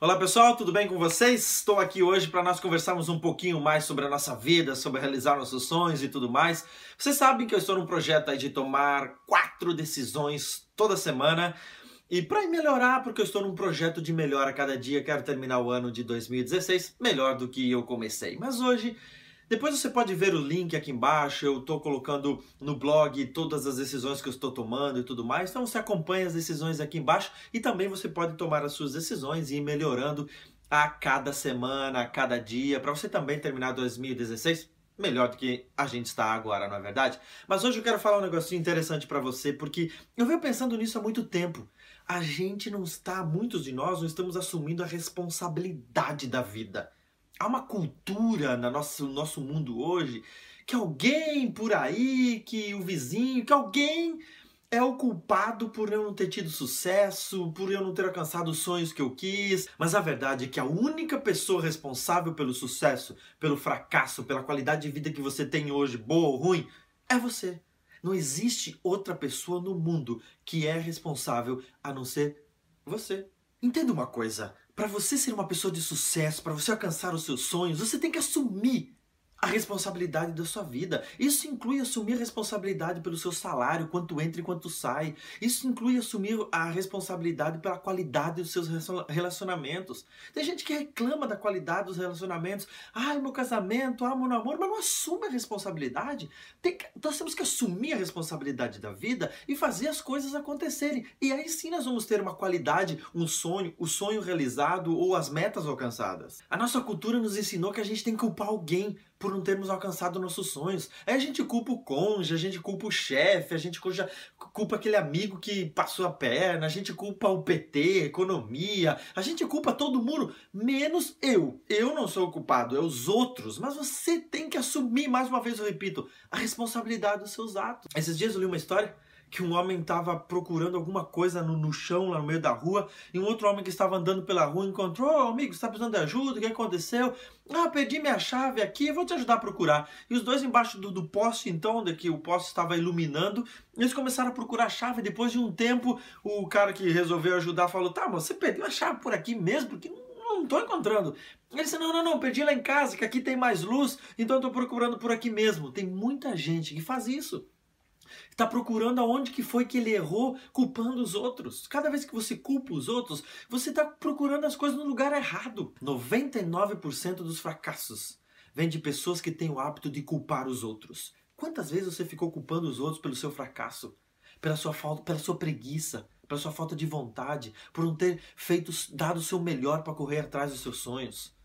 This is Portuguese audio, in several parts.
Olá pessoal, tudo bem com vocês? Estou aqui hoje para nós conversarmos um pouquinho mais sobre a nossa vida, sobre realizar nossos sonhos e tudo mais. Vocês sabem que eu estou num projeto aí de tomar quatro decisões toda semana. E para melhorar, porque eu estou num projeto de melhora a cada dia, quero terminar o ano de 2016 melhor do que eu comecei. Mas hoje depois você pode ver o link aqui embaixo, eu estou colocando no blog todas as decisões que eu estou tomando e tudo mais. Então você acompanha as decisões aqui embaixo e também você pode tomar as suas decisões e ir melhorando a cada semana, a cada dia, para você também terminar 2016 melhor do que a gente está agora, não é verdade? Mas hoje eu quero falar um negocinho interessante para você, porque eu venho pensando nisso há muito tempo. A gente não está, muitos de nós não estamos assumindo a responsabilidade da vida há uma cultura no nosso, no nosso mundo hoje que alguém por aí, que o vizinho, que alguém é o culpado por eu não ter tido sucesso, por eu não ter alcançado os sonhos que eu quis. Mas a verdade é que a única pessoa responsável pelo sucesso, pelo fracasso, pela qualidade de vida que você tem hoje, boa ou ruim, é você. Não existe outra pessoa no mundo que é responsável a não ser você. Entenda uma coisa: para você ser uma pessoa de sucesso, para você alcançar os seus sonhos, você tem que assumir a responsabilidade da sua vida. Isso inclui assumir a responsabilidade pelo seu salário, quanto entra e quanto sai. Isso inclui assumir a responsabilidade pela qualidade dos seus relacionamentos. Tem gente que reclama da qualidade dos relacionamentos. Ai, meu casamento, ah, meu namoro, mas não assume a responsabilidade. Que, nós temos que assumir a responsabilidade da vida e fazer as coisas acontecerem. E aí sim nós vamos ter uma qualidade, um sonho, o sonho realizado ou as metas alcançadas. A nossa cultura nos ensinou que a gente tem que culpar alguém por não termos alcançado nossos sonhos. Aí a gente culpa o cônjuge, a gente culpa o chefe, a gente culpa aquele amigo que passou a perna, a gente culpa o PT, economia, a gente culpa todo mundo, menos eu. Eu não sou o culpado, é os outros. Mas você tem que assumir, mais uma vez eu repito, a responsabilidade dos seus atos. Esses dias eu li uma história que um homem estava procurando alguma coisa no, no, chão, lá no meio da rua, e um outro homem que estava andando pela rua encontrou, oh, amigo, você está precisando de ajuda, o que aconteceu? Ah, perdi minha chave aqui, vou te ajudar a procurar. E os dois embaixo do, do poste, então, onde que o poste estava iluminando, eles começaram a procurar a chave, depois de um tempo, o cara que resolveu ajudar falou, tá, mas você perdeu a chave por aqui mesmo? Porque não estou encontrando. Ele disse, não, não, não, perdi lá em casa, que aqui tem mais luz, então estou procurando por aqui mesmo. Tem muita gente que faz isso está procurando aonde que foi que ele errou, culpando os outros. Cada vez que você culpa os outros, você está procurando as coisas no lugar errado. 99% dos fracassos vem de pessoas que têm o hábito de culpar os outros. Quantas vezes você ficou culpando os outros pelo seu fracasso, pela sua falta, pela sua preguiça, pela sua falta de vontade, por não ter feito, dado o seu melhor para correr atrás dos seus sonhos?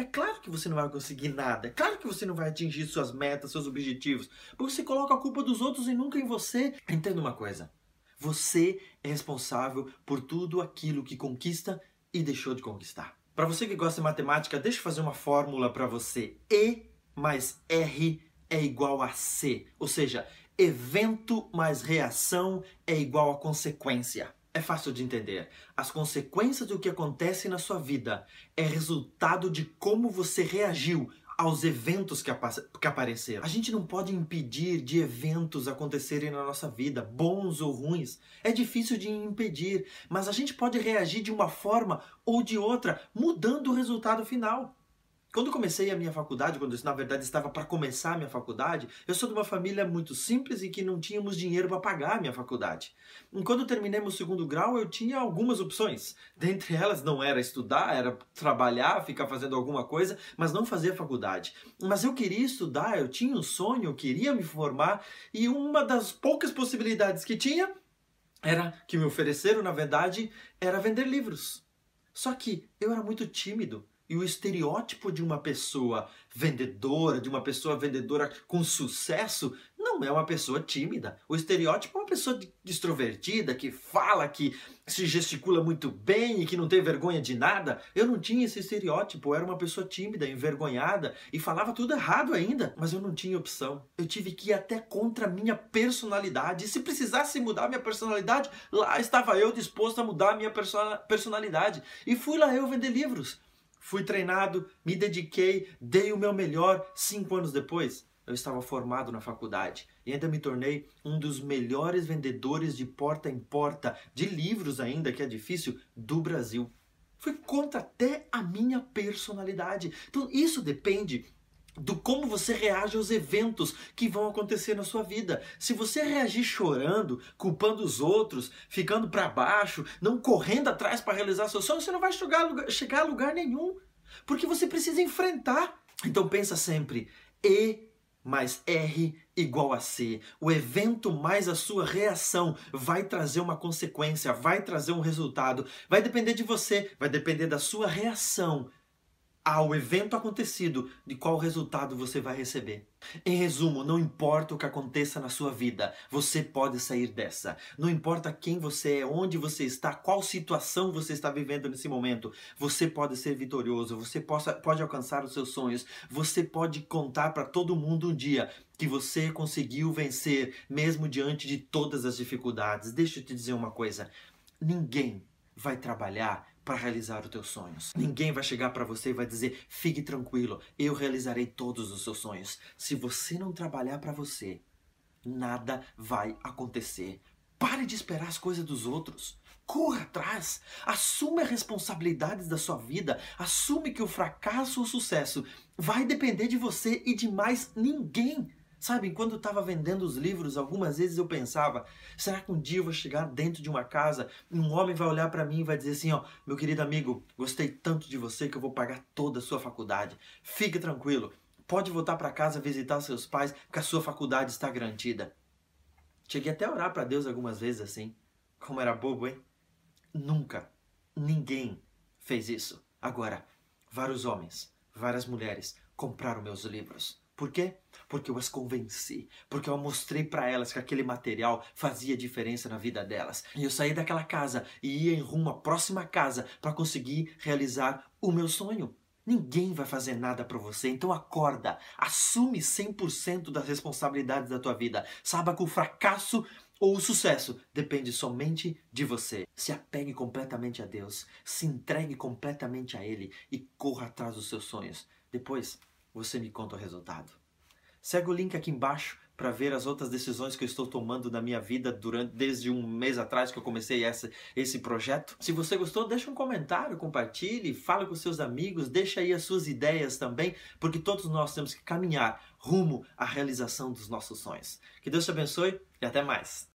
É claro que você não vai conseguir nada. É claro que você não vai atingir suas metas, seus objetivos. Porque você coloca a culpa dos outros e nunca em você. Entenda uma coisa. Você é responsável por tudo aquilo que conquista e deixou de conquistar. Para você que gosta de matemática, deixa eu fazer uma fórmula para você. E mais R é igual a C. Ou seja, evento mais reação é igual a consequência. É fácil de entender. As consequências do que acontece na sua vida é resultado de como você reagiu aos eventos que, que apareceram. A gente não pode impedir de eventos acontecerem na nossa vida, bons ou ruins. É difícil de impedir, mas a gente pode reagir de uma forma ou de outra, mudando o resultado final. Quando comecei a minha faculdade, quando eu, na verdade estava para começar a minha faculdade, eu sou de uma família muito simples e que não tínhamos dinheiro para pagar a minha faculdade. E quando terminei meu segundo grau, eu tinha algumas opções. Dentre elas não era estudar, era trabalhar, ficar fazendo alguma coisa, mas não fazer faculdade. Mas eu queria estudar, eu tinha um sonho, eu queria me formar e uma das poucas possibilidades que tinha era que me ofereceram, na verdade, era vender livros. Só que eu era muito tímido e o estereótipo de uma pessoa vendedora, de uma pessoa vendedora com sucesso, não é uma pessoa tímida. O estereótipo é uma pessoa extrovertida, que fala, que se gesticula muito bem e que não tem vergonha de nada. Eu não tinha esse estereótipo, eu era uma pessoa tímida, envergonhada e falava tudo errado ainda, mas eu não tinha opção. Eu tive que ir até contra a minha personalidade. E se precisasse mudar minha personalidade, lá estava eu disposto a mudar a minha personalidade. E fui lá eu vender livros. Fui treinado, me dediquei, dei o meu melhor. Cinco anos depois, eu estava formado na faculdade e ainda me tornei um dos melhores vendedores de porta em porta, de livros ainda, que é difícil, do Brasil. Foi contra até a minha personalidade. Então isso depende do como você reage aos eventos que vão acontecer na sua vida. Se você reagir chorando, culpando os outros, ficando para baixo, não correndo atrás para realizar seu sonho, você não vai chegar, chegar a lugar nenhum. Porque você precisa enfrentar. Então pensa sempre, E mais R igual a C. O evento mais a sua reação vai trazer uma consequência, vai trazer um resultado. Vai depender de você, vai depender da sua reação ao evento acontecido, de qual resultado você vai receber. Em resumo, não importa o que aconteça na sua vida, você pode sair dessa. Não importa quem você é, onde você está, qual situação você está vivendo nesse momento, você pode ser vitorioso, você possa, pode alcançar os seus sonhos, você pode contar para todo mundo um dia que você conseguiu vencer, mesmo diante de todas as dificuldades. Deixa eu te dizer uma coisa: ninguém vai trabalhar para realizar os teus sonhos. Ninguém vai chegar para você e vai dizer: "Fique tranquilo, eu realizarei todos os seus sonhos". Se você não trabalhar para você, nada vai acontecer. Pare de esperar as coisas dos outros. Corra atrás. Assume as responsabilidades da sua vida. Assume que o fracasso ou o sucesso vai depender de você e de mais ninguém. Sabe, quando eu estava vendendo os livros, algumas vezes eu pensava: será que um dia eu vou chegar dentro de uma casa e um homem vai olhar para mim e vai dizer assim: ó, meu querido amigo, gostei tanto de você que eu vou pagar toda a sua faculdade. Fique tranquilo, pode voltar para casa visitar seus pais, que a sua faculdade está garantida. Cheguei até a orar para Deus algumas vezes assim. Como era bobo, hein? Nunca, ninguém fez isso. Agora, vários homens, várias mulheres compraram meus livros. Por quê? Porque eu as convenci, porque eu mostrei para elas que aquele material fazia diferença na vida delas. E eu saí daquela casa e ia em rumo à próxima casa para conseguir realizar o meu sonho. Ninguém vai fazer nada para você, então acorda, assume 100% das responsabilidades da tua vida. Saiba que o fracasso ou o sucesso depende somente de você. Se apegue completamente a Deus, se entregue completamente a Ele e corra atrás dos seus sonhos. Depois, você me conta o resultado. Segue o link aqui embaixo para ver as outras decisões que eu estou tomando na minha vida durante desde um mês atrás que eu comecei essa, esse projeto. Se você gostou, deixa um comentário, compartilhe, fala com seus amigos, deixa aí as suas ideias também, porque todos nós temos que caminhar rumo à realização dos nossos sonhos. Que Deus te abençoe e até mais.